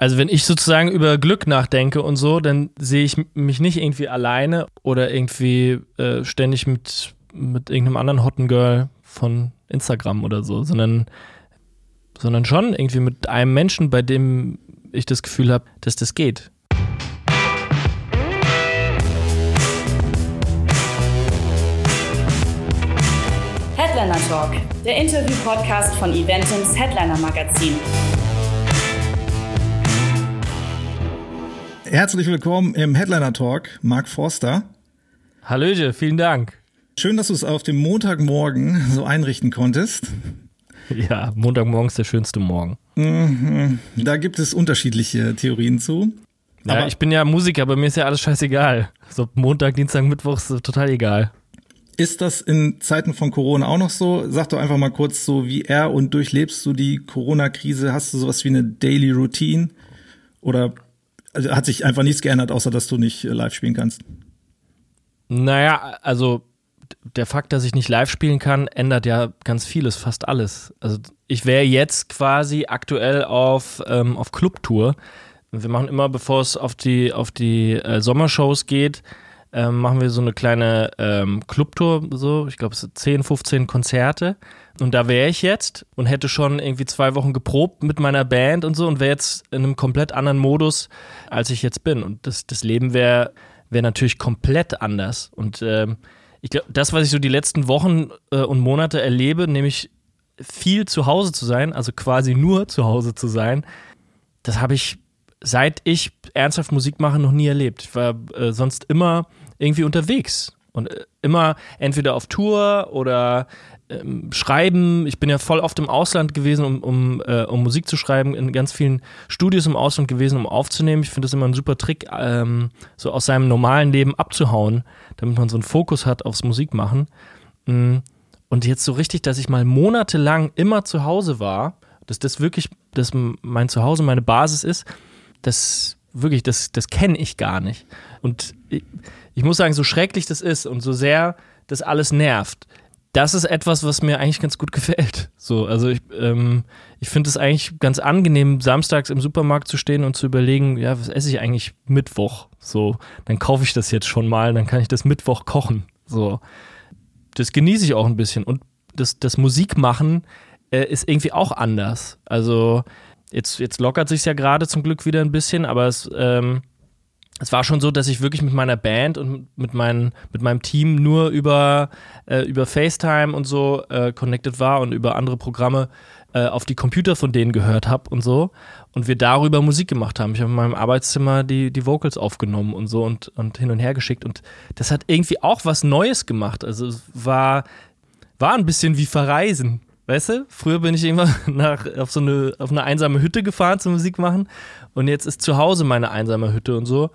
Also wenn ich sozusagen über Glück nachdenke und so, dann sehe ich mich nicht irgendwie alleine oder irgendwie äh, ständig mit, mit irgendeinem anderen Hotten Girl von Instagram oder so, sondern, sondern schon irgendwie mit einem Menschen, bei dem ich das Gefühl habe, dass das geht. Headliner Talk, der Interview-Podcast von Eventums Headliner Magazin. Herzlich willkommen im Headliner Talk, Mark Forster. Hallöche, vielen Dank. Schön, dass du es auf dem Montagmorgen so einrichten konntest. Ja, Montagmorgen ist der schönste Morgen. Mhm. Da gibt es unterschiedliche Theorien zu. Ja, aber ich bin ja Musiker, aber mir ist ja alles scheißegal. So Montag, Dienstag, Mittwoch ist total egal. Ist das in Zeiten von Corona auch noch so? Sag doch einfach mal kurz so, wie er und durchlebst du die Corona-Krise? Hast du sowas wie eine Daily Routine? Oder also hat sich einfach nichts geändert, außer dass du nicht äh, live spielen kannst. Naja, also der Fakt, dass ich nicht live spielen kann, ändert ja ganz vieles, fast alles. Also ich wäre jetzt quasi aktuell auf, ähm, auf Clubtour. Wir machen immer, bevor es auf die, auf die äh, Sommershows geht, ähm, machen wir so eine kleine ähm, Clubtour, so, ich glaube, es sind 10, 15 Konzerte. Und da wäre ich jetzt und hätte schon irgendwie zwei Wochen geprobt mit meiner Band und so und wäre jetzt in einem komplett anderen Modus, als ich jetzt bin. Und das, das Leben wäre wär natürlich komplett anders. Und ähm, ich glaube, das, was ich so die letzten Wochen äh, und Monate erlebe, nämlich viel zu Hause zu sein, also quasi nur zu Hause zu sein, das habe ich seit ich ernsthaft Musik mache noch nie erlebt. Ich war äh, sonst immer irgendwie unterwegs und äh, immer entweder auf Tour oder ähm, schreiben. Ich bin ja voll oft im Ausland gewesen, um, um, äh, um Musik zu schreiben, in ganz vielen Studios im Ausland gewesen, um aufzunehmen. Ich finde das immer ein super Trick, ähm, so aus seinem normalen Leben abzuhauen, damit man so einen Fokus hat aufs Musikmachen. Mm. Und jetzt so richtig, dass ich mal monatelang immer zu Hause war, dass das wirklich, dass mein Zuhause meine Basis ist, das wirklich, das, das kenne ich gar nicht. Und ich, ich muss sagen, so schrecklich das ist und so sehr das alles nervt, das ist etwas, was mir eigentlich ganz gut gefällt. So, also ich, ähm, ich finde es eigentlich ganz angenehm, samstags im Supermarkt zu stehen und zu überlegen, ja, was esse ich eigentlich Mittwoch? So, dann kaufe ich das jetzt schon mal, dann kann ich das Mittwoch kochen. So, das genieße ich auch ein bisschen. Und das, das Musikmachen äh, ist irgendwie auch anders. Also jetzt, jetzt lockert sich ja gerade zum Glück wieder ein bisschen, aber es, ähm, es war schon so, dass ich wirklich mit meiner Band und mit, mein, mit meinem Team nur über, äh, über FaceTime und so äh, connected war und über andere Programme äh, auf die Computer von denen gehört habe und so. Und wir darüber Musik gemacht haben. Ich habe in meinem Arbeitszimmer die, die Vocals aufgenommen und so und, und hin und her geschickt. Und das hat irgendwie auch was Neues gemacht. Also es war, war ein bisschen wie Verreisen. Weißt du, früher bin ich irgendwann nach, auf so eine, auf eine einsame Hütte gefahren zum Musik machen und jetzt ist zu Hause meine einsame Hütte und so.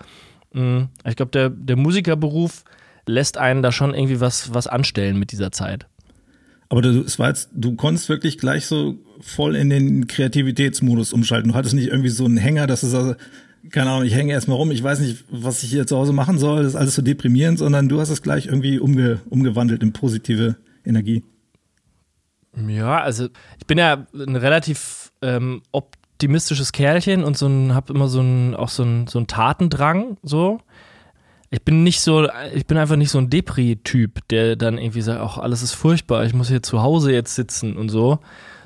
Mm, ich glaube, der, der Musikerberuf lässt einen da schon irgendwie was, was anstellen mit dieser Zeit. Aber du, es war jetzt, du konntest wirklich gleich so voll in den Kreativitätsmodus umschalten. Du hattest nicht irgendwie so einen Hänger, dass du sagst, keine Ahnung, ich hänge erstmal rum, ich weiß nicht, was ich hier zu Hause machen soll, das ist alles so deprimierend, sondern du hast es gleich irgendwie umge, umgewandelt in positive Energie. Ja, also ich bin ja ein relativ ähm, optimistisches Kerlchen und so ein, hab immer so ein, auch so ein, so ein Tatendrang, so. Ich bin nicht so, ich bin einfach nicht so ein Depri-Typ, der dann irgendwie sagt, ach, alles ist furchtbar, ich muss hier zu Hause jetzt sitzen und so,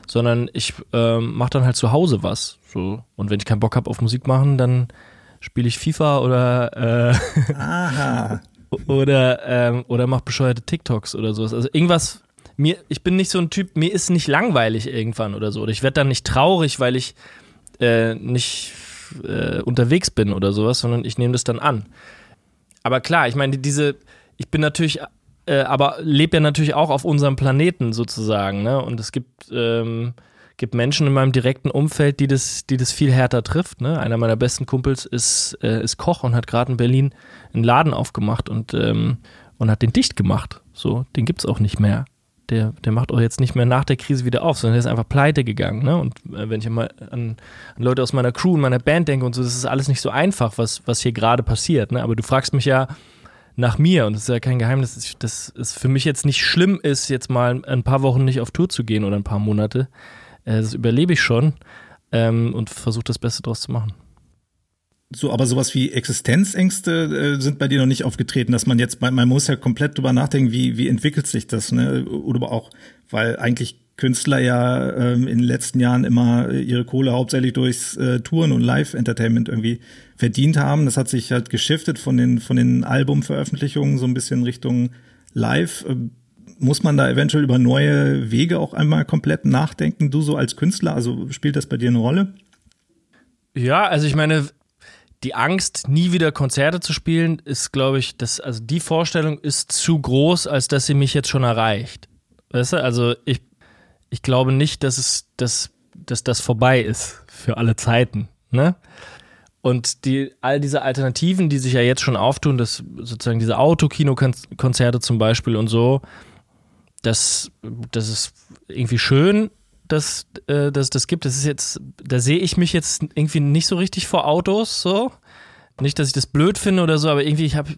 sondern ich ähm, mache dann halt zu Hause was, so. Und wenn ich keinen Bock habe auf Musik machen, dann spiele ich FIFA oder äh, Aha. oder ähm, oder mach bescheuerte TikToks oder sowas. Also irgendwas mir, ich bin nicht so ein Typ, mir ist nicht langweilig irgendwann oder so. Oder ich werde dann nicht traurig, weil ich äh, nicht äh, unterwegs bin oder sowas, sondern ich nehme das dann an. Aber klar, ich meine, diese, ich bin natürlich, äh, aber lebe ja natürlich auch auf unserem Planeten sozusagen, ne? Und es gibt, ähm, gibt Menschen in meinem direkten Umfeld, die das, die das viel härter trifft. Ne? Einer meiner besten Kumpels ist, äh, ist Koch und hat gerade in Berlin einen Laden aufgemacht und, ähm, und hat den dicht gemacht. So, den gibt es auch nicht mehr der, der macht auch jetzt nicht mehr nach der Krise wieder auf, sondern der ist einfach pleite gegangen. Ne? Und äh, wenn ich mal an, an, Leute aus meiner Crew und meiner Band denke und so, das ist alles nicht so einfach, was, was hier gerade passiert. Ne? Aber du fragst mich ja nach mir und das ist ja kein Geheimnis, dass es für mich jetzt nicht schlimm ist, jetzt mal ein paar Wochen nicht auf Tour zu gehen oder ein paar Monate. Äh, das überlebe ich schon ähm, und versuche das Beste draus zu machen. So, aber sowas wie Existenzängste äh, sind bei dir noch nicht aufgetreten, dass man jetzt, man muss ja komplett drüber nachdenken, wie, wie entwickelt sich das, ne? Oder auch, weil eigentlich Künstler ja ähm, in den letzten Jahren immer ihre Kohle hauptsächlich durchs äh, Touren und Live-Entertainment irgendwie verdient haben. Das hat sich halt geschiftet von den, von den Albumveröffentlichungen so ein bisschen Richtung Live. Ähm, muss man da eventuell über neue Wege auch einmal komplett nachdenken? Du so als Künstler, also spielt das bei dir eine Rolle? Ja, also ich meine, die Angst, nie wieder Konzerte zu spielen, ist, glaube ich, das, also die Vorstellung ist zu groß, als dass sie mich jetzt schon erreicht. Weißt du, also ich, ich glaube nicht, dass es, dass, dass das vorbei ist für alle Zeiten. Ne? Und die, all diese Alternativen, die sich ja jetzt schon auftun, das sozusagen diese Autokino-Konzerte zum Beispiel und so, das, das ist irgendwie schön, dass, äh, dass das gibt. Das ist jetzt, da sehe ich mich jetzt irgendwie nicht so richtig vor Autos, so. Nicht, dass ich das blöd finde oder so, aber irgendwie, ich habe,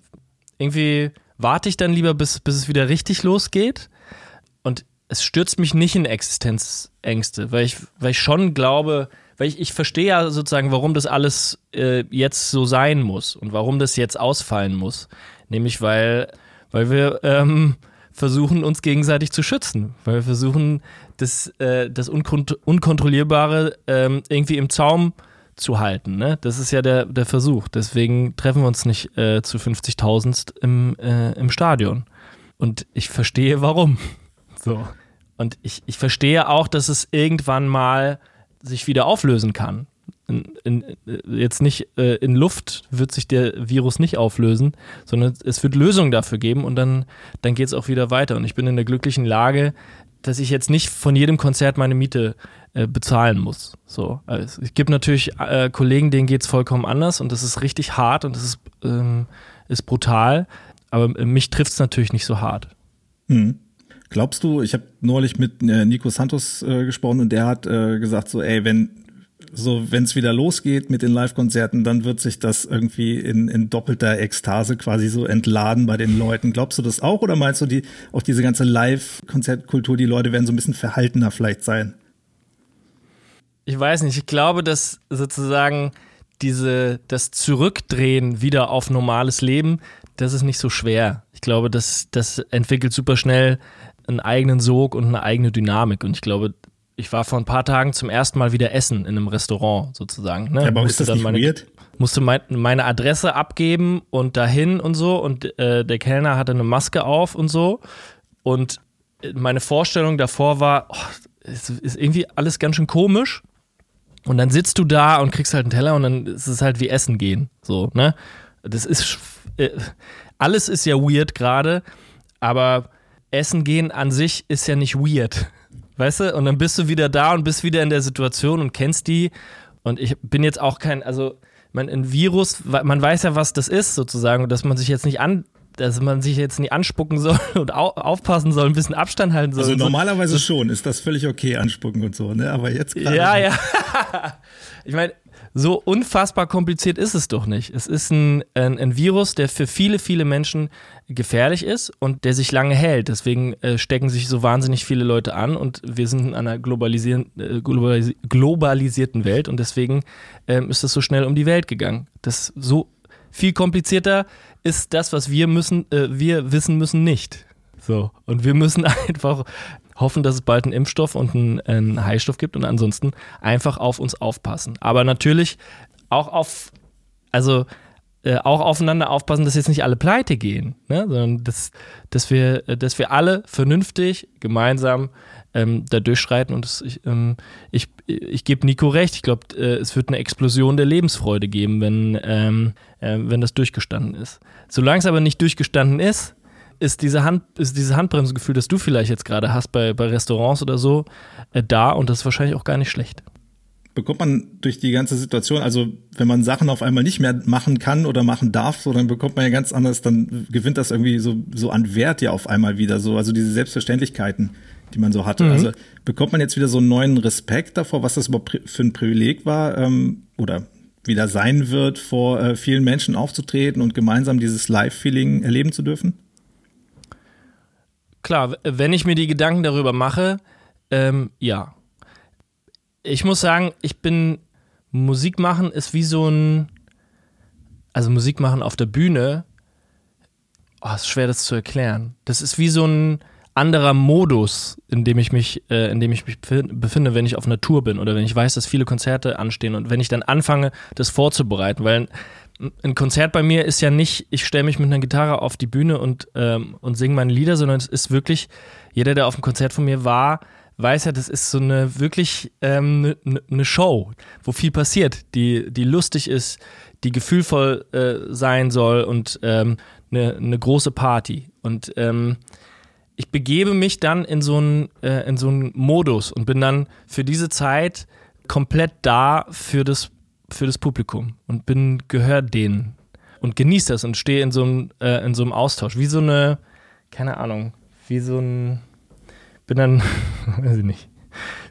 irgendwie warte ich dann lieber, bis, bis es wieder richtig losgeht. Und es stürzt mich nicht in Existenzängste, weil ich, weil ich schon glaube, weil ich, ich verstehe ja sozusagen, warum das alles äh, jetzt so sein muss und warum das jetzt ausfallen muss. Nämlich weil, weil wir ähm, versuchen, uns gegenseitig zu schützen, weil wir versuchen, das, äh, das Unkont Unkontrollierbare ähm, irgendwie im Zaum zu halten. Ne? Das ist ja der, der Versuch. Deswegen treffen wir uns nicht äh, zu 50.000 im, äh, im Stadion. Und ich verstehe warum. So. Und ich, ich verstehe auch, dass es irgendwann mal sich wieder auflösen kann. In, in, jetzt nicht äh, in Luft wird sich der Virus nicht auflösen, sondern es wird Lösungen dafür geben und dann, dann geht es auch wieder weiter. Und ich bin in der glücklichen Lage, dass ich jetzt nicht von jedem Konzert meine Miete äh, bezahlen muss. So, also es gibt natürlich äh, Kollegen, denen geht es vollkommen anders und das ist richtig hart und das ist, ähm, ist brutal, aber mich trifft es natürlich nicht so hart. Mhm. Glaubst du, ich habe neulich mit äh, Nico Santos äh, gesprochen und der hat äh, gesagt so, ey, wenn so wenn es wieder losgeht mit den Live-Konzerten, dann wird sich das irgendwie in, in doppelter Ekstase quasi so entladen bei den Leuten. Glaubst du das auch oder meinst du die auch diese ganze Live-Konzertkultur, die Leute werden so ein bisschen verhaltener vielleicht sein? Ich weiß nicht. Ich glaube, dass sozusagen diese das Zurückdrehen wieder auf normales Leben, das ist nicht so schwer. Ich glaube, das das entwickelt super schnell einen eigenen Sog und eine eigene Dynamik. Und ich glaube, ich war vor ein paar Tagen zum ersten Mal wieder essen in einem Restaurant sozusagen. Ne? Ja, aber musste ist das nicht meine, weird? Musste mein, meine Adresse abgeben und dahin und so. Und äh, der Kellner hatte eine Maske auf und so. Und meine Vorstellung davor war, oh, es ist irgendwie alles ganz schön komisch. Und dann sitzt du da und kriegst halt einen Teller und dann ist es halt wie Essen gehen. So, ne? Das ist. Äh, alles ist ja weird gerade, aber Essen gehen an sich ist ja nicht weird. Weißt du? Und dann bist du wieder da und bist wieder in der Situation und kennst die. Und ich bin jetzt auch kein, also man, ein Virus, man weiß ja, was das ist, sozusagen, dass man sich jetzt nicht an, dass man sich jetzt nicht anspucken soll und au aufpassen soll, ein bisschen Abstand halten soll. Also normalerweise so. schon, ist das völlig okay, anspucken und so, ne? Aber jetzt gerade. Ja, ja. ich meine, so unfassbar kompliziert ist es doch nicht. Es ist ein, ein, ein, Virus, der für viele, viele Menschen gefährlich ist und der sich lange hält. Deswegen äh, stecken sich so wahnsinnig viele Leute an und wir sind in einer globalisier äh, globalis globalisierten Welt und deswegen äh, ist es so schnell um die Welt gegangen. Das so viel komplizierter ist das, was wir müssen, äh, wir wissen müssen nicht. So. Und wir müssen einfach hoffen, dass es bald einen Impfstoff und einen, einen Heilstoff gibt und ansonsten einfach auf uns aufpassen. Aber natürlich auch auf, also äh, auch aufeinander aufpassen, dass jetzt nicht alle pleite gehen, ne? sondern dass, dass, wir, dass wir alle vernünftig gemeinsam ähm, da durchschreiten und das, ich, ähm, ich, ich gebe Nico recht, ich glaube, äh, es wird eine Explosion der Lebensfreude geben, wenn, ähm, äh, wenn das durchgestanden ist. Solange es aber nicht durchgestanden ist, ist, diese Hand, ist dieses Handbremsengefühl, das du vielleicht jetzt gerade hast bei, bei Restaurants oder so, äh, da und das ist wahrscheinlich auch gar nicht schlecht. Bekommt man durch die ganze Situation, also wenn man Sachen auf einmal nicht mehr machen kann oder machen darf, so dann bekommt man ja ganz anders, dann gewinnt das irgendwie so, so an Wert ja auf einmal wieder so, also diese Selbstverständlichkeiten, die man so hatte. Mhm. Also bekommt man jetzt wieder so einen neuen Respekt davor, was das überhaupt für ein Privileg war ähm, oder wieder sein wird, vor äh, vielen Menschen aufzutreten und gemeinsam dieses Live-Feeling erleben zu dürfen? klar, wenn ich mir die Gedanken darüber mache, ähm, ja. Ich muss sagen, ich bin, Musik machen ist wie so ein, also Musik machen auf der Bühne, oh, ist schwer das zu erklären. Das ist wie so ein anderer Modus, in dem ich mich, äh, in dem ich mich befinde, wenn ich auf einer Tour bin oder wenn ich weiß, dass viele Konzerte anstehen und wenn ich dann anfange, das vorzubereiten, weil ein Konzert bei mir ist ja nicht, ich stelle mich mit einer Gitarre auf die Bühne und, ähm, und singe meine Lieder, sondern es ist wirklich, jeder, der auf einem Konzert von mir war, weiß ja, das ist so eine wirklich ähm, eine, eine Show, wo viel passiert, die, die lustig ist, die gefühlvoll äh, sein soll und ähm, eine, eine große Party. Und ähm, ich begebe mich dann in so einen äh, in so einen Modus und bin dann für diese Zeit komplett da für das für das Publikum und bin gehört denen und genieße das und stehe in so einem äh, in so einem Austausch. Wie so eine keine Ahnung wie so ein bin dann weiß ich nicht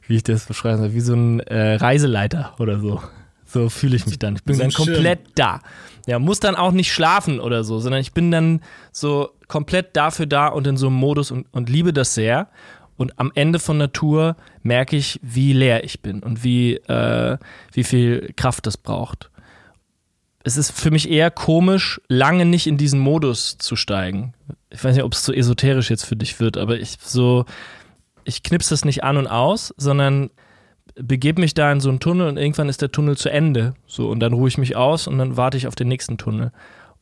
wie ich das beschreiben soll wie so ein äh, Reiseleiter oder so so fühle ich mich dann ich bin so dann komplett Schirm. da ja muss dann auch nicht schlafen oder so sondern ich bin dann so komplett dafür da und in so einem Modus und, und liebe das sehr und am Ende von der Tour merke ich, wie leer ich bin und wie, äh, wie viel Kraft das braucht. Es ist für mich eher komisch, lange nicht in diesen Modus zu steigen. Ich weiß nicht, ob es so esoterisch jetzt für dich wird, aber ich so, ich knipse das nicht an und aus, sondern begebe mich da in so einen Tunnel und irgendwann ist der Tunnel zu Ende. So, und dann ruhe ich mich aus und dann warte ich auf den nächsten Tunnel.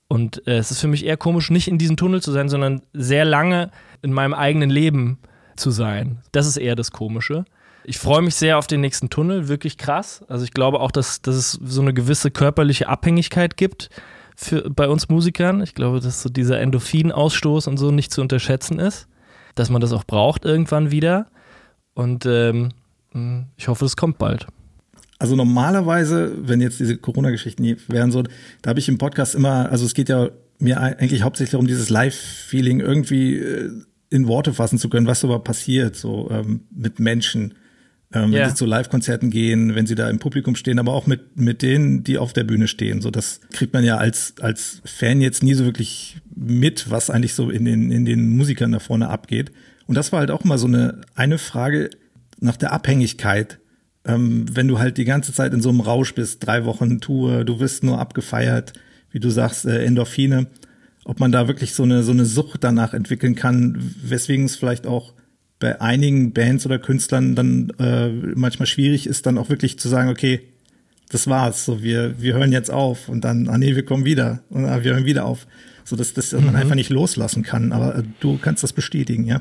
Und äh, es ist für mich eher komisch, nicht in diesem Tunnel zu sein, sondern sehr lange in meinem eigenen Leben zu sein. Das ist eher das Komische. Ich freue mich sehr auf den nächsten Tunnel, wirklich krass. Also ich glaube auch, dass, dass es so eine gewisse körperliche Abhängigkeit gibt für, bei uns Musikern. Ich glaube, dass so dieser Endorphinausstoß und so nicht zu unterschätzen ist. Dass man das auch braucht irgendwann wieder. Und ähm, ich hoffe, es kommt bald. Also normalerweise, wenn jetzt diese Corona-Geschichten wären so, da habe ich im Podcast immer, also es geht ja mir eigentlich hauptsächlich darum, dieses Live-Feeling irgendwie äh, in Worte fassen zu können, was so passiert, so ähm, mit Menschen, ähm, yeah. wenn sie zu Live-Konzerten gehen, wenn sie da im Publikum stehen, aber auch mit mit denen, die auf der Bühne stehen. So, das kriegt man ja als als Fan jetzt nie so wirklich mit, was eigentlich so in den in den Musikern da vorne abgeht. Und das war halt auch mal so eine eine Frage nach der Abhängigkeit. Ähm, wenn du halt die ganze Zeit in so einem Rausch bist, drei Wochen Tour, du wirst nur abgefeiert, wie du sagst, äh, Endorphine ob man da wirklich so eine, so eine Sucht danach entwickeln kann, weswegen es vielleicht auch bei einigen Bands oder Künstlern dann äh, manchmal schwierig ist, dann auch wirklich zu sagen, okay, das war's, so wir, wir hören jetzt auf und dann, ah nee, wir kommen wieder und ah, wir hören wieder auf. So dass, dass mhm. man einfach nicht loslassen kann. Aber äh, du kannst das bestätigen, ja?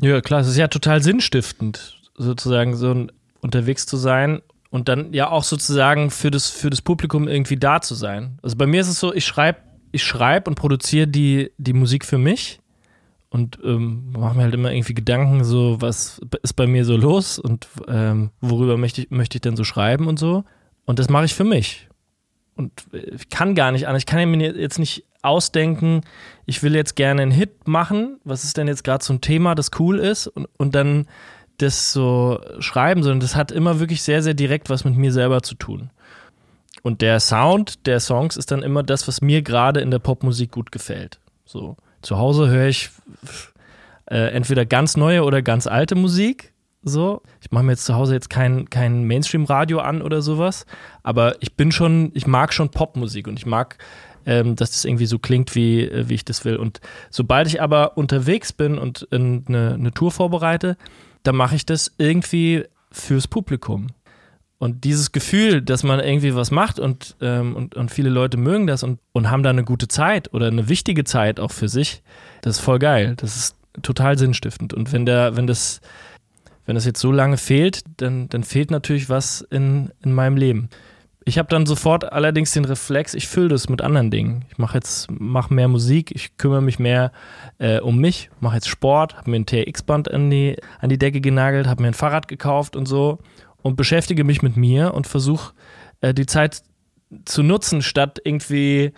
Ja, klar, es ist ja total sinnstiftend, sozusagen so unterwegs zu sein und dann ja auch sozusagen für das, für das Publikum irgendwie da zu sein. Also bei mir ist es so, ich schreibe ich schreibe und produziere die, die Musik für mich und ähm, mache mir halt immer irgendwie Gedanken, so was ist bei mir so los und ähm, worüber möchte ich, möchte ich denn so schreiben und so. Und das mache ich für mich. Und ich kann gar nicht anders. Ich kann mir jetzt nicht ausdenken, ich will jetzt gerne einen Hit machen. Was ist denn jetzt gerade so ein Thema, das cool ist? Und, und dann das so schreiben, sondern das hat immer wirklich sehr, sehr direkt was mit mir selber zu tun. Und der Sound der Songs ist dann immer das, was mir gerade in der Popmusik gut gefällt. So, zu Hause höre ich äh, entweder ganz neue oder ganz alte Musik. So, ich mache mir jetzt zu Hause jetzt kein, kein Mainstream-Radio an oder sowas, aber ich bin schon, ich mag schon Popmusik und ich mag, ähm, dass das irgendwie so klingt, wie, äh, wie ich das will. Und sobald ich aber unterwegs bin und eine, eine Tour vorbereite, dann mache ich das irgendwie fürs Publikum. Und dieses Gefühl, dass man irgendwie was macht und, ähm, und, und viele Leute mögen das und, und haben da eine gute Zeit oder eine wichtige Zeit auch für sich, das ist voll geil. Das ist total sinnstiftend. Und wenn der, wenn das, wenn das jetzt so lange fehlt, dann, dann fehlt natürlich was in, in meinem Leben. Ich habe dann sofort allerdings den Reflex, ich fülle das mit anderen Dingen. Ich mache jetzt mach mehr Musik, ich kümmere mich mehr äh, um mich, mache jetzt Sport, habe mir ein TRX-Band an die, an die Decke genagelt, habe mir ein Fahrrad gekauft und so und beschäftige mich mit mir und versuche äh, die Zeit zu nutzen, statt irgendwie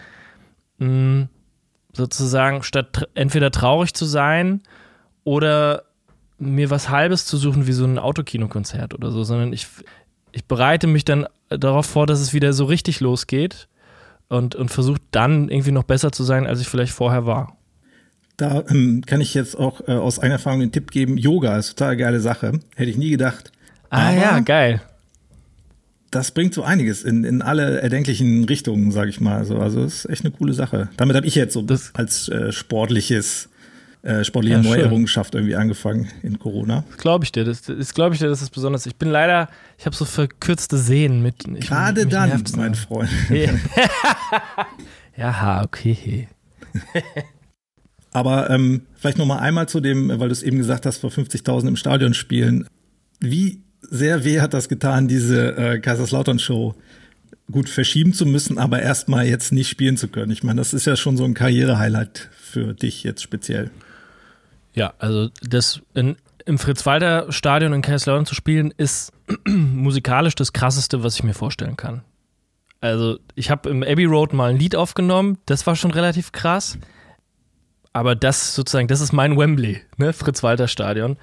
mh, hm, sozusagen, statt entweder traurig zu sein oder mir was Halbes zu suchen, wie so ein Autokinokonzert oder so, sondern ich, ich bereite mich dann darauf vor, dass es wieder so richtig losgeht und, und versuche dann irgendwie noch besser zu sein, als ich vielleicht vorher war. Da ähm, kann ich jetzt auch äh, aus eigener Erfahrung den Tipp geben, Yoga ist total geile Sache. Hätte ich nie gedacht. Ah ja, geil. das bringt so einiges in, in alle erdenklichen Richtungen, sage ich mal. So, also das ist echt eine coole Sache. Damit habe ich jetzt so das als äh, sportliches äh, sportliche ja, Neuerrungenschaft irgendwie angefangen in Corona. Glaube ich dir, das ist glaube ich dir, das ist besonders. Ich bin leider, ich habe so verkürzte Sehnen mit. Ich, Gerade dann, mein Freund. ja, okay. Aber ähm, vielleicht noch mal einmal zu dem, weil du es eben gesagt hast, vor 50.000 im Stadion spielen. Wie sehr weh hat das getan, diese äh, Kaiserslautern-Show gut verschieben zu müssen, aber erstmal jetzt nicht spielen zu können. Ich meine, das ist ja schon so ein Karriere-Highlight für dich jetzt speziell. Ja, also das in, im Fritz-Walter-Stadion in Kaiserslautern zu spielen, ist musikalisch das krasseste, was ich mir vorstellen kann. Also, ich habe im Abbey Road mal ein Lied aufgenommen, das war schon relativ krass. Aber das sozusagen, das ist mein Wembley, ne? Fritz-Walter-Stadion.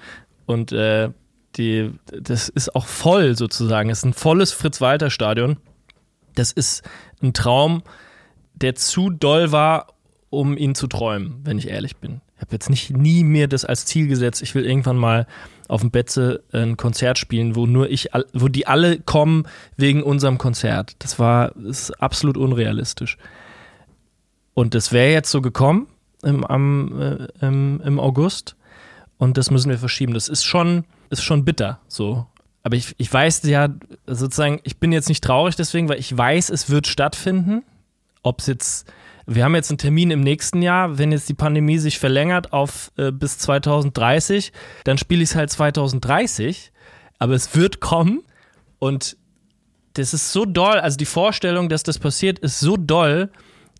Und äh, die, das ist auch voll sozusagen. Es ist ein volles Fritz-Walter-Stadion. Das ist ein Traum, der zu doll war, um ihn zu träumen, wenn ich ehrlich bin. Ich habe jetzt nicht nie mir das als Ziel gesetzt, ich will irgendwann mal auf dem Betze ein Konzert spielen, wo nur ich, wo die alle kommen wegen unserem Konzert. Das war das ist absolut unrealistisch. Und das wäre jetzt so gekommen im, am, äh, im, im August und das müssen wir verschieben. Das ist schon, ist schon bitter so. Aber ich, ich weiß ja sozusagen, ich bin jetzt nicht traurig deswegen, weil ich weiß, es wird stattfinden. Ob es jetzt wir haben jetzt einen Termin im nächsten Jahr. Wenn jetzt die Pandemie sich verlängert auf äh, bis 2030, dann spiele ich es halt 2030. Aber es wird kommen und das ist so doll. Also die Vorstellung, dass das passiert, ist so doll,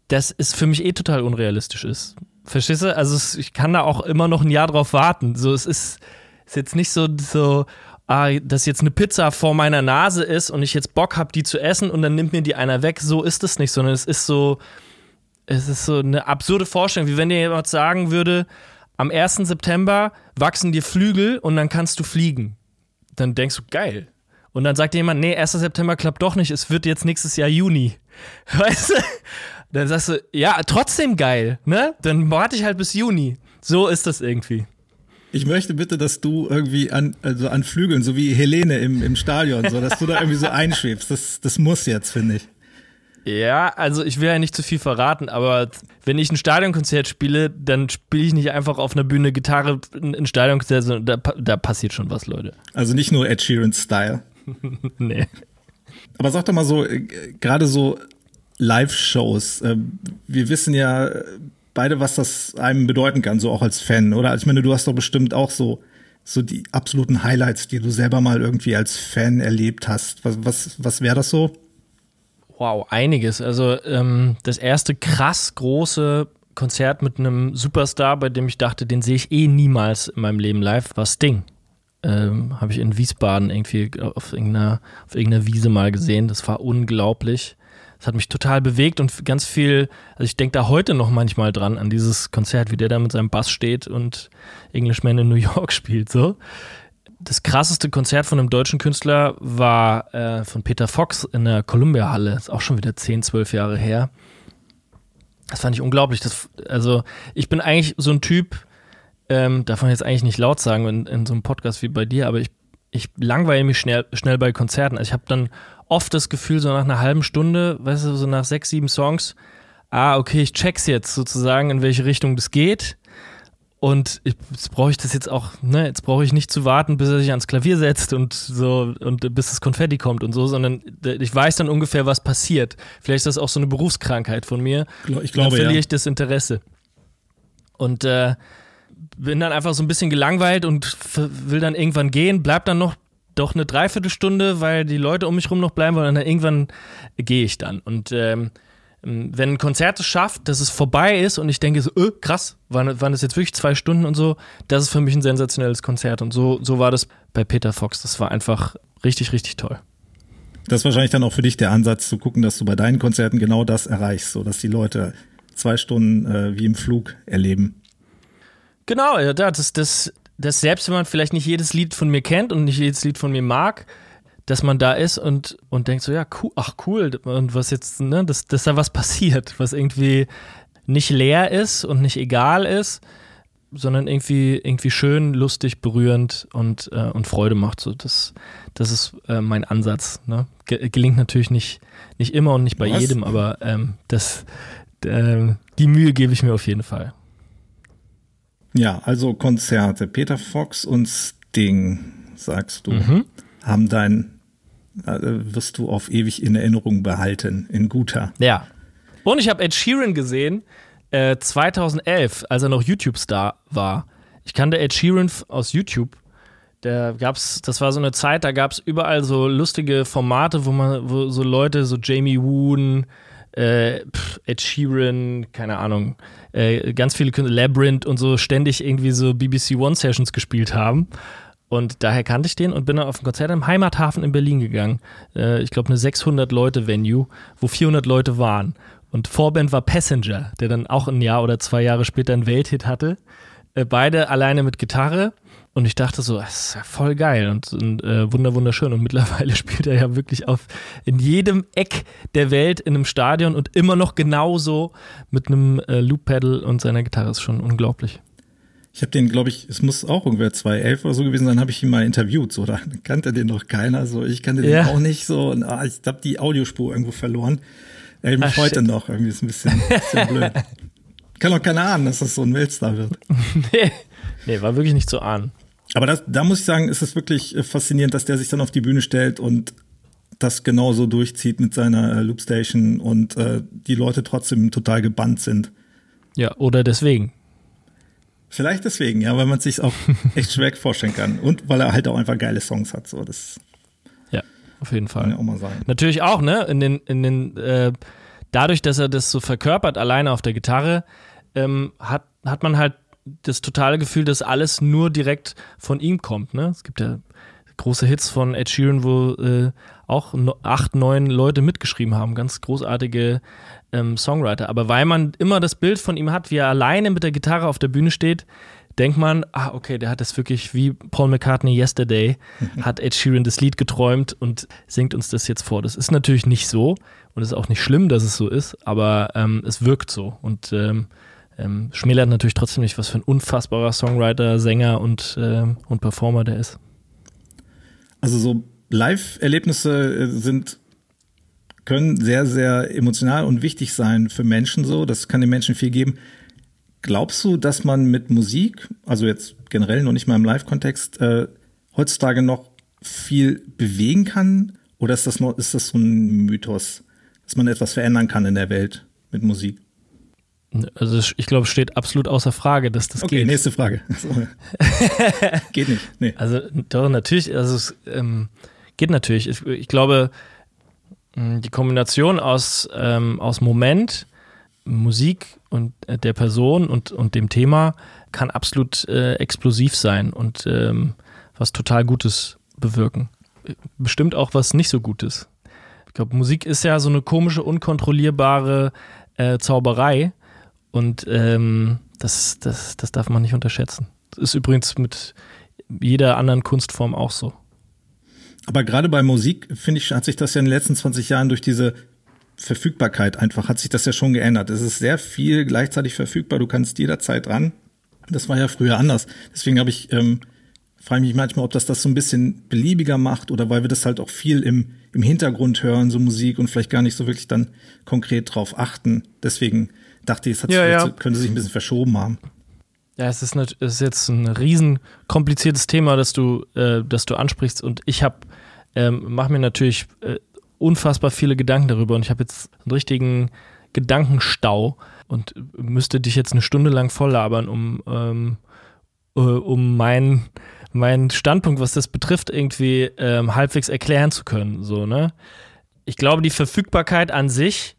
dass es für mich eh total unrealistisch ist. Verstehst du? Also ich kann da auch immer noch ein Jahr drauf warten. So, es ist, ist jetzt nicht so, so ah, dass jetzt eine Pizza vor meiner Nase ist und ich jetzt Bock habe, die zu essen und dann nimmt mir die einer weg. So ist es nicht, sondern es ist so, es ist so eine absurde Vorstellung, wie wenn dir jemand sagen würde, am 1. September wachsen dir Flügel und dann kannst du fliegen. Dann denkst du, geil. Und dann sagt dir jemand, nee, 1. September klappt doch nicht, es wird jetzt nächstes Jahr Juni. Weißt du? Dann sagst du, ja, trotzdem geil, ne? Dann warte ich halt bis Juni. So ist das irgendwie. Ich möchte bitte, dass du irgendwie an, also an Flügeln, so wie Helene im, im Stadion, so, dass du da irgendwie so einschwebst. Das, das muss jetzt, finde ich. Ja, also ich will ja nicht zu viel verraten, aber wenn ich ein Stadionkonzert spiele, dann spiele ich nicht einfach auf einer Bühne Gitarre ein Stadionkonzert, sondern da, da passiert schon was, Leute. Also nicht nur Ed Sheeran-Style. nee. Aber sag doch mal so, äh, gerade so Live-Shows. Äh, wir wissen ja beide, was das einem bedeuten kann, so auch als Fan, oder? Also ich meine, du hast doch bestimmt auch so so die absoluten Highlights, die du selber mal irgendwie als Fan erlebt hast. Was, was, was wäre das so? Wow, einiges. Also ähm, das erste krass große Konzert mit einem Superstar, bei dem ich dachte, den sehe ich eh niemals in meinem Leben live, war Sting. Ähm, Habe ich in Wiesbaden irgendwie auf irgendeiner, auf irgendeiner Wiese mal gesehen. Das war unglaublich. Das hat mich total bewegt und ganz viel, also ich denke da heute noch manchmal dran, an dieses Konzert, wie der da mit seinem Bass steht und Englishman in New York spielt. So das krasseste Konzert von einem deutschen Künstler war äh, von Peter Fox in der Columbia Halle. Ist auch schon wieder 10, 12 Jahre her. Das fand ich unglaublich. Das, also, ich bin eigentlich so ein Typ, ähm, darf man jetzt eigentlich nicht laut sagen in, in so einem Podcast wie bei dir, aber ich, ich langweile mich schnell, schnell bei Konzerten. Also, ich habe dann oft das Gefühl, so nach einer halben Stunde, weißt du, so nach sechs, sieben Songs, ah, okay, ich check's jetzt sozusagen, in welche Richtung das geht. Und ich, jetzt brauche ich das jetzt auch, ne, jetzt brauche ich nicht zu warten, bis er sich ans Klavier setzt und so und bis das Konfetti kommt und so, sondern ich weiß dann ungefähr, was passiert. Vielleicht ist das auch so eine Berufskrankheit von mir. Ich glaube, dann verliere ja. ich das Interesse. Und äh, bin dann einfach so ein bisschen gelangweilt und will dann irgendwann gehen, bleib dann noch doch eine Dreiviertelstunde, weil die Leute um mich rum noch bleiben wollen und dann irgendwann gehe ich dann. Und ähm, ähm, wenn ein Konzert es schafft, dass es vorbei ist und ich denke so, öh, krass, waren, waren das jetzt wirklich zwei Stunden und so, das ist für mich ein sensationelles Konzert. Und so, so war das bei Peter Fox. Das war einfach richtig, richtig toll. Das ist wahrscheinlich dann auch für dich der Ansatz, zu gucken, dass du bei deinen Konzerten genau das erreichst, so dass die Leute zwei Stunden äh, wie im Flug erleben. Genau, ja, das, das, das selbst wenn man vielleicht nicht jedes Lied von mir kennt und nicht jedes Lied von mir mag, dass man da ist und, und denkt so, ja, cool, ach cool, und was jetzt, ne, dass, dass da was passiert, was irgendwie nicht leer ist und nicht egal ist. sondern irgendwie, irgendwie schön, lustig, berührend und, äh, und Freude macht. So, das, das ist äh, mein Ansatz. Ne? gelingt natürlich nicht, nicht immer und nicht bei Was? jedem, aber ähm, das, äh, die Mühe gebe ich mir auf jeden Fall. Ja, also Konzerte. Peter Fox und Sting, sagst du, mhm. haben dein, wirst du auf ewig in Erinnerung behalten, in guter. Ja. Und ich habe Ed Sheeran gesehen, äh, 2011, als er noch YouTube-Star war. Ich kannte Ed Sheeran aus YouTube. Da gab's, das war so eine Zeit, da gab es überall so lustige Formate, wo man, wo so Leute, so Jamie Woon, äh, Ed Sheeran, keine Ahnung, äh, ganz viele Künstler, Labyrinth und so ständig irgendwie so BBC One Sessions gespielt haben. Und daher kannte ich den und bin dann auf ein Konzert im Heimathafen in Berlin gegangen. Äh, ich glaube, eine 600-Leute-Venue, wo 400 Leute waren. Und Vorband war Passenger, der dann auch ein Jahr oder zwei Jahre später einen Welthit hatte. Äh, beide alleine mit Gitarre. Und ich dachte so, das ist ja voll geil und, und äh, wunder wunderschön. Und mittlerweile spielt er ja wirklich auf in jedem Eck der Welt in einem Stadion und immer noch genauso mit einem äh, Loop-Pedal und seiner Gitarre. Das ist schon unglaublich. Ich habe den, glaube ich, es muss auch irgendwer 2011 oder so gewesen sein, habe ich ihn mal interviewt. So, da kannte den noch keiner. So, ich kannte ja. den auch nicht. So, und, ah, ich habe die Audiospur irgendwo verloren. Ey, mich Ach, heute shit. noch. Irgendwie ist ein bisschen, bisschen blöd. Kann doch keiner ahnen, dass das so ein Weltstar wird. nee. nee, war wirklich nicht zu ahnen. Aber das, da muss ich sagen, ist es wirklich äh, faszinierend, dass der sich dann auf die Bühne stellt und das genauso durchzieht mit seiner äh, Loopstation und äh, die Leute trotzdem total gebannt sind. Ja, oder deswegen. Vielleicht deswegen, ja, weil man sich auch echt schwer vorstellen kann. Und weil er halt auch einfach geile Songs hat. So, das ja, auf jeden Fall. Auch mal sagen. Natürlich auch, ne? In den, in den, äh, dadurch, dass er das so verkörpert, alleine auf der Gitarre, ähm, hat, hat man halt das totale Gefühl, dass alles nur direkt von ihm kommt. Ne? Es gibt ja große Hits von Ed Sheeran, wo äh, auch acht, neun Leute mitgeschrieben haben, ganz großartige ähm, Songwriter. Aber weil man immer das Bild von ihm hat, wie er alleine mit der Gitarre auf der Bühne steht, denkt man, ah, okay, der hat das wirklich wie Paul McCartney Yesterday, hat Ed Sheeran das Lied geträumt und singt uns das jetzt vor. Das ist natürlich nicht so und es ist auch nicht schlimm, dass es so ist, aber ähm, es wirkt so. Und ähm, ähm, schmälert natürlich trotzdem nicht, was für ein unfassbarer Songwriter, Sänger und, äh, und Performer der ist. Also so Live-Erlebnisse äh, sind können sehr, sehr emotional und wichtig sein für Menschen so. Das kann den Menschen viel geben. Glaubst du, dass man mit Musik, also jetzt generell noch nicht mal im Live-Kontext, äh, heutzutage noch viel bewegen kann? Oder ist das noch, ist das so ein Mythos, dass man etwas verändern kann in der Welt mit Musik? Also ich glaube, es steht absolut außer Frage, dass das okay, geht. Okay, nächste Frage. geht nicht. Nee. Also doch, natürlich, also es ähm, geht natürlich. Ich, ich, glaube, die Kombination aus, ähm, aus Moment, Musik und äh, der Person und, und dem Thema kann absolut äh, explosiv sein und ähm, was total Gutes bewirken. Bestimmt auch was nicht so Gutes. Ich glaube, Musik ist ja so eine komische, unkontrollierbare äh, Zauberei und ähm, das, das, das darf man nicht unterschätzen. Das ist übrigens mit jeder anderen Kunstform auch so. Aber gerade bei Musik, finde ich, hat sich das ja in den letzten 20 Jahren durch diese Verfügbarkeit einfach, hat sich das ja schon geändert. Es ist sehr viel gleichzeitig verfügbar, du kannst jederzeit ran. Das war ja früher anders. Deswegen habe ich, ähm, frage mich manchmal, ob das das so ein bisschen beliebiger macht oder weil wir das halt auch viel im, im Hintergrund hören, so Musik und vielleicht gar nicht so wirklich dann konkret drauf achten. Deswegen dachte ich, es hat ja, ja. könnte sich ein bisschen verschoben haben. Ja, es ist, nicht, es ist jetzt ein riesen kompliziertes Thema, das du, äh, das du ansprichst und ich habe, ähm, mache mir natürlich äh, unfassbar viele Gedanken darüber und ich habe jetzt einen richtigen Gedankenstau und müsste dich jetzt eine Stunde lang voll labern, um, ähm, äh, um meinen mein Standpunkt, was das betrifft, irgendwie ähm, halbwegs erklären zu können. So, ne? Ich glaube, die Verfügbarkeit an sich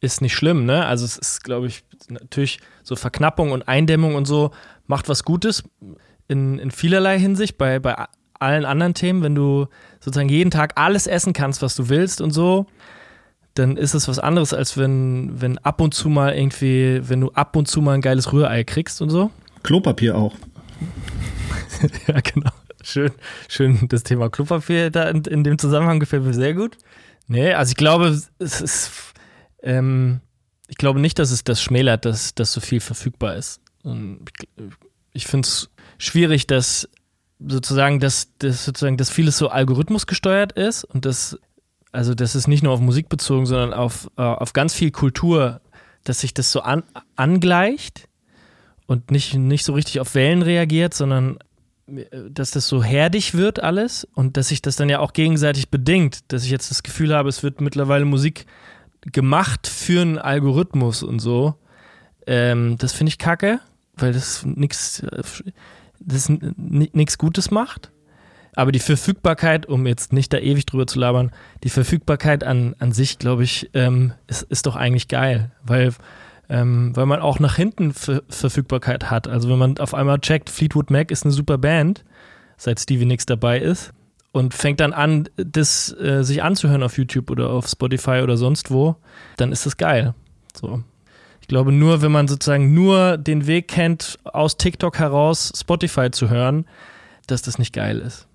ist nicht schlimm, ne? Also es ist, glaube ich, natürlich so Verknappung und Eindämmung und so macht was Gutes in, in vielerlei Hinsicht bei, bei allen anderen Themen. Wenn du sozusagen jeden Tag alles essen kannst, was du willst und so, dann ist es was anderes, als wenn, wenn ab und zu mal irgendwie, wenn du ab und zu mal ein geiles Rührei kriegst und so. Klopapier auch. ja, genau. Schön, schön das Thema Klopapier da in, in dem Zusammenhang gefällt mir sehr gut. Nee, also ich glaube, es ist ähm, ich glaube nicht, dass es das schmälert, dass, dass so viel verfügbar ist. Und ich finde es schwierig, dass sozusagen, dass, dass sozusagen, dass vieles so algorithmusgesteuert ist und das, also das ist nicht nur auf Musik bezogen, sondern auf, äh, auf ganz viel Kultur, dass sich das so an, angleicht und nicht, nicht so richtig auf Wellen reagiert, sondern äh, dass das so herdig wird alles und dass sich das dann ja auch gegenseitig bedingt, dass ich jetzt das Gefühl habe, es wird mittlerweile Musik gemacht für einen Algorithmus und so. Ähm, das finde ich kacke, weil das nichts das nichts Gutes macht. Aber die Verfügbarkeit, um jetzt nicht da ewig drüber zu labern, die Verfügbarkeit an, an sich, glaube ich, ähm, ist, ist doch eigentlich geil, weil, ähm, weil man auch nach hinten Ver Verfügbarkeit hat. Also wenn man auf einmal checkt, Fleetwood Mac ist eine super Band, seit Stevie Nicks dabei ist, und fängt dann an, das äh, sich anzuhören auf YouTube oder auf Spotify oder sonst wo, dann ist das geil. So glaube, nur wenn man sozusagen nur den Weg kennt, aus TikTok heraus Spotify zu hören, dass das nicht geil ist.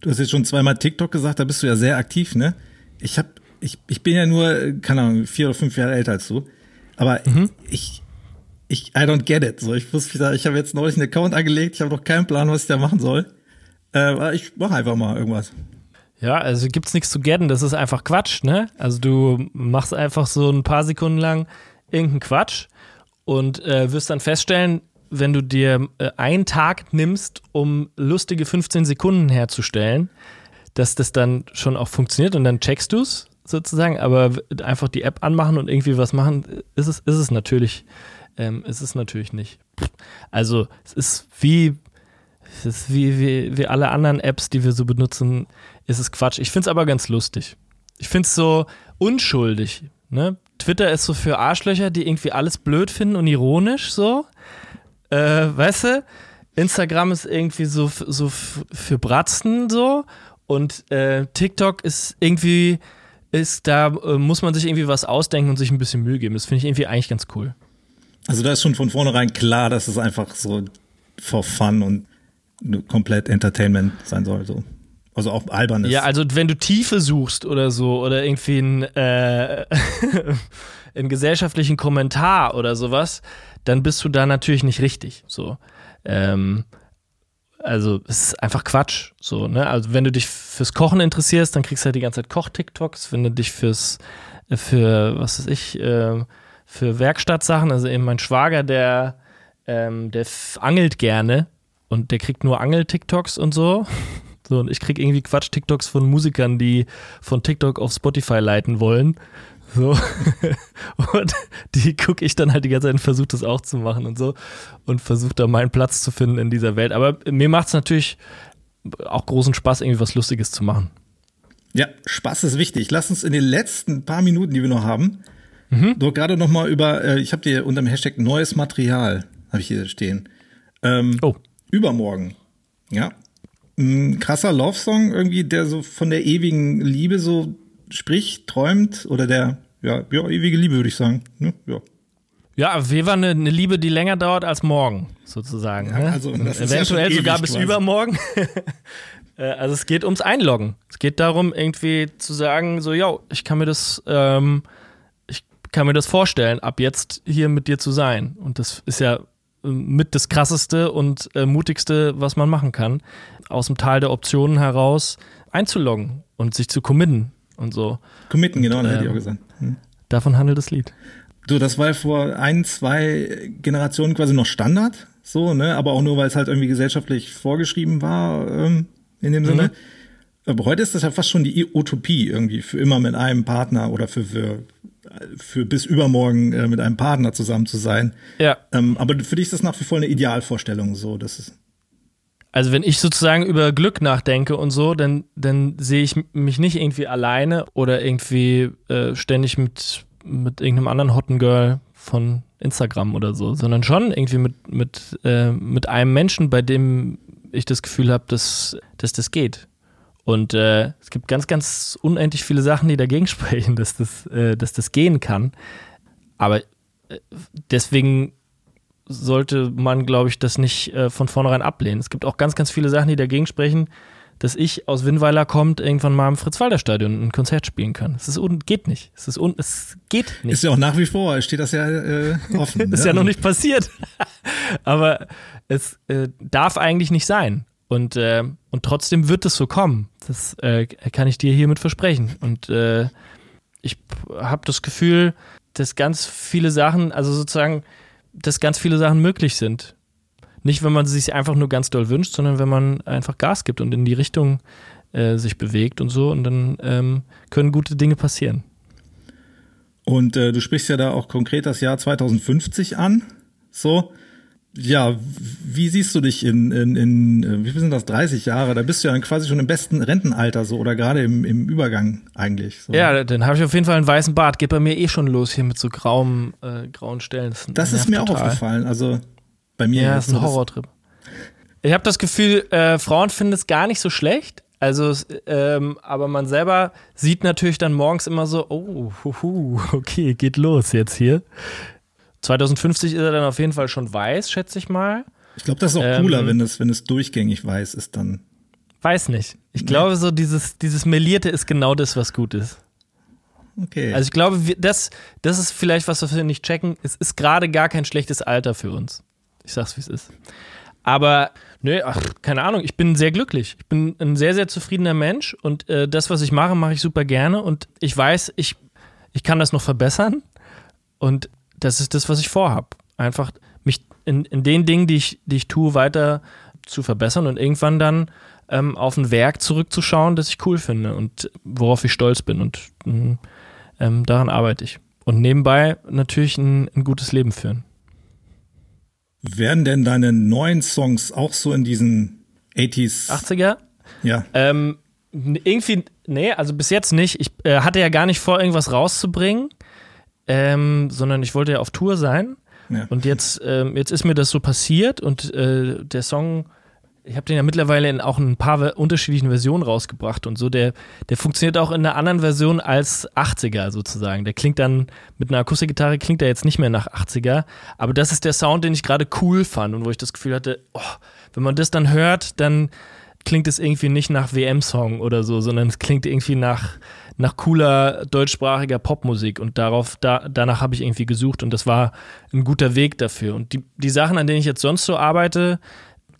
Du hast jetzt schon zweimal TikTok gesagt, da bist du ja sehr aktiv, ne? Ich hab, ich, ich bin ja nur, keine Ahnung, vier oder fünf Jahre älter als du. Aber mhm. ich, ich, I don't get it. So, ich wusste, ich habe jetzt neulich einen Account angelegt, ich habe noch keinen Plan, was ich da machen soll. Äh, ich mache einfach mal irgendwas. Ja, also gibt's nichts zu getten, das ist einfach Quatsch, ne? Also du machst einfach so ein paar Sekunden lang irgendeinen Quatsch und äh, wirst dann feststellen, wenn du dir äh, einen Tag nimmst, um lustige 15 Sekunden herzustellen, dass das dann schon auch funktioniert und dann checkst du es sozusagen, aber einfach die App anmachen und irgendwie was machen, ist es, ist es natürlich, ähm, ist es natürlich nicht. Also es ist wie, es ist wie, wie, wie alle anderen Apps, die wir so benutzen, ist es Quatsch. Ich finde es aber ganz lustig. Ich finde es so unschuldig. Ne? Twitter ist so für Arschlöcher, die irgendwie alles blöd finden und ironisch so. Äh, weißt du? Instagram ist irgendwie so, so für Bratzen so. Und äh, TikTok ist irgendwie, ist, da äh, muss man sich irgendwie was ausdenken und sich ein bisschen Mühe geben. Das finde ich irgendwie eigentlich ganz cool. Also da ist schon von vornherein klar, dass es einfach so for fun und komplett Entertainment sein soll. So. Also auch albern ist. Ja, also wenn du Tiefe suchst oder so oder irgendwie einen, äh, einen gesellschaftlichen Kommentar oder sowas, dann bist du da natürlich nicht richtig. So. Ähm, also es ist einfach Quatsch. So, ne? Also wenn du dich fürs Kochen interessierst, dann kriegst du halt die ganze Zeit Koch-TikToks. Wenn du dich fürs, für, was weiß ich, äh, für Werkstattsachen, also eben mein Schwager, der, ähm, der angelt gerne und der kriegt nur Angel-TikToks und so. So, und ich kriege irgendwie Quatsch-TikToks von Musikern, die von TikTok auf Spotify leiten wollen. So. und die gucke ich dann halt die ganze Zeit und versuche das auch zu machen und so. Und versuche da meinen Platz zu finden in dieser Welt. Aber mir macht es natürlich auch großen Spaß, irgendwie was Lustiges zu machen. Ja, Spaß ist wichtig. Lass uns in den letzten paar Minuten, die wir noch haben, mhm. doch gerade noch mal über, äh, ich habe dir unter dem Hashtag neues Material, habe ich hier stehen. Ähm, oh. Übermorgen. Ja, ein krasser Love-Song irgendwie, der so von der ewigen Liebe so spricht, träumt oder der, ja, ja ewige Liebe würde ich sagen. Ne? Ja. Ja, wir waren eine, eine, Liebe, die länger dauert als morgen, sozusagen. Ja, ne? also, Eventuell ja sogar bis quasi. übermorgen. Äh, also es geht ums Einloggen. Es geht darum, irgendwie zu sagen, so, ja, ich kann mir das, ähm, ich kann mir das vorstellen, ab jetzt hier mit dir zu sein. Und das ist ja mit das krasseste und äh, mutigste, was man machen kann, aus dem Tal der Optionen heraus einzuloggen und sich zu committen und so. Committen, genau, da hätte ich auch ähm, gesagt. Hm. Davon handelt das Lied. Du, das war vor ein, zwei Generationen quasi noch Standard, so, ne, aber auch nur, weil es halt irgendwie gesellschaftlich vorgeschrieben war, ähm, in dem Sinne. Mhm. Aber heute ist das ja fast schon die Utopie irgendwie, für immer mit einem Partner oder für, für für bis übermorgen äh, mit einem Partner zusammen zu sein. Ja. Ähm, aber für dich ist das nach wie vor eine Idealvorstellung, so, das ist. Also wenn ich sozusagen über Glück nachdenke und so, dann, dann sehe ich mich nicht irgendwie alleine oder irgendwie äh, ständig mit, mit irgendeinem anderen Hotten Girl von Instagram oder so, sondern schon irgendwie mit, mit, äh, mit einem Menschen, bei dem ich das Gefühl habe, dass, dass das geht. Und äh, es gibt ganz, ganz unendlich viele Sachen, die dagegen sprechen, dass das, äh, dass das gehen kann. Aber äh, deswegen sollte man, glaube ich, das nicht äh, von vornherein ablehnen. Es gibt auch ganz, ganz viele Sachen, die dagegen sprechen, dass ich aus Winnweiler kommt irgendwann mal im Fritz-Walter-Stadion ein Konzert spielen kann. Es ist un geht nicht. Es ist un es geht nicht. Ist ja auch nach wie vor, steht das ja äh, offen. ist ne? ja noch nicht passiert. Aber es äh, darf eigentlich nicht sein. Und, äh, und trotzdem wird es so kommen. Das äh, kann ich dir hiermit versprechen. Und äh, ich habe das Gefühl, dass ganz viele Sachen, also sozusagen, dass ganz viele Sachen möglich sind. Nicht, wenn man sich einfach nur ganz doll wünscht, sondern wenn man einfach Gas gibt und in die Richtung äh, sich bewegt und so. Und dann ähm, können gute Dinge passieren. Und äh, du sprichst ja da auch konkret das Jahr 2050 an. So, ja, wie siehst du dich in, in, in äh, wie sind das, 30 Jahre? Da bist du ja quasi schon im besten Rentenalter so oder gerade im, im Übergang eigentlich. So. Ja, dann habe ich auf jeden Fall einen weißen Bart. Geht bei mir eh schon los hier mit so grauem, äh, grauen Stellen. Das, das ist mir total. auch aufgefallen. Also bei mir. Ja, ist ein Horrortrip. Ich habe das Gefühl, äh, Frauen finden es gar nicht so schlecht. Also, ähm, aber man selber sieht natürlich dann morgens immer so, oh, huhu, okay, geht los jetzt hier. 2050 ist er dann auf jeden Fall schon weiß, schätze ich mal. Ich glaube, das ist auch ähm, cooler, wenn es, wenn es durchgängig weiß ist dann. Weiß nicht. Ich nee. glaube, so dieses, dieses Melierte ist genau das, was gut ist. Okay. Also ich glaube, wir, das, das ist vielleicht was, was wir nicht checken. Es ist gerade gar kein schlechtes Alter für uns. Ich sag's, wie es ist. Aber, nö, ach, keine Ahnung, ich bin sehr glücklich. Ich bin ein sehr, sehr zufriedener Mensch und äh, das, was ich mache, mache ich super gerne und ich weiß, ich, ich kann das noch verbessern und das ist das, was ich vorhabe. Einfach mich in, in den Dingen, die ich, die ich tue, weiter zu verbessern und irgendwann dann ähm, auf ein Werk zurückzuschauen, das ich cool finde und worauf ich stolz bin. Und mm, ähm, daran arbeite ich. Und nebenbei natürlich ein, ein gutes Leben führen. Werden denn deine neuen Songs auch so in diesen 80s? 80er? Ja. Ähm, irgendwie, nee, also bis jetzt nicht. Ich äh, hatte ja gar nicht vor, irgendwas rauszubringen ähm, sondern ich wollte ja auf Tour sein. Ja. Und jetzt, ähm, jetzt ist mir das so passiert und äh, der Song, ich habe den ja mittlerweile in auch ein paar unterschiedlichen Versionen rausgebracht und so. Der, der funktioniert auch in einer anderen Version als 80er sozusagen. Der klingt dann mit einer Akustikgitarre, klingt er jetzt nicht mehr nach 80er. Aber das ist der Sound, den ich gerade cool fand und wo ich das Gefühl hatte, oh, wenn man das dann hört, dann klingt es irgendwie nicht nach WM-Song oder so, sondern es klingt irgendwie nach nach cooler deutschsprachiger Popmusik und darauf, da, danach habe ich irgendwie gesucht und das war ein guter Weg dafür. Und die, die Sachen, an denen ich jetzt sonst so arbeite,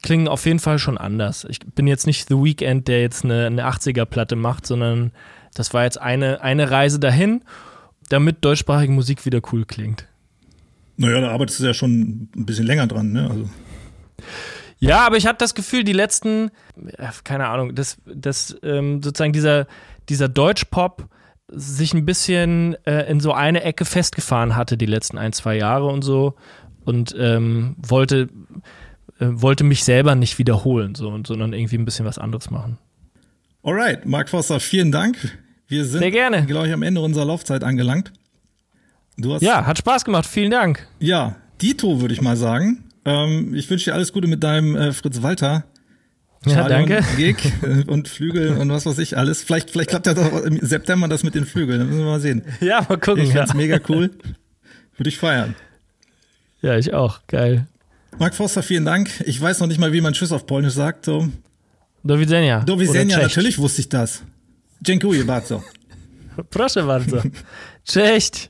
klingen auf jeden Fall schon anders. Ich bin jetzt nicht The Weeknd, der jetzt eine, eine 80er-Platte macht, sondern das war jetzt eine, eine Reise dahin, damit deutschsprachige Musik wieder cool klingt. Naja, da arbeitest du ja schon ein bisschen länger dran, ne? Also. Ja, aber ich habe das Gefühl, die letzten, keine Ahnung, dass, dass ähm, sozusagen dieser, dieser Deutschpop sich ein bisschen äh, in so eine Ecke festgefahren hatte die letzten ein, zwei Jahre und so und ähm, wollte, äh, wollte mich selber nicht wiederholen, so, sondern irgendwie ein bisschen was anderes machen. Alright, Mark Foster, vielen Dank. Wir sind, Sehr gerne. glaube ich, am Ende unserer Laufzeit angelangt. Du hast, ja, hat Spaß gemacht. Vielen Dank. Ja, Dito würde ich mal sagen. Ähm, ich wünsche dir alles Gute mit deinem äh, Fritz Walter ja, danke. Gig und Flügel und was weiß ich alles. Vielleicht, vielleicht klappt ja doch im September das mit den Flügeln. Das müssen wir mal sehen. Ja, mal gucken. Ich find's ja. mega cool. Würde ich feiern. Ja, ich auch. Geil. Mark Forster, vielen Dank. Ich weiß noch nicht mal, wie man Tschüss auf Polnisch sagt. So. Do widzenia. Do widzenia, natürlich wusste ich das. Dziękuję bardzo. Proszę bardzo. Cześć.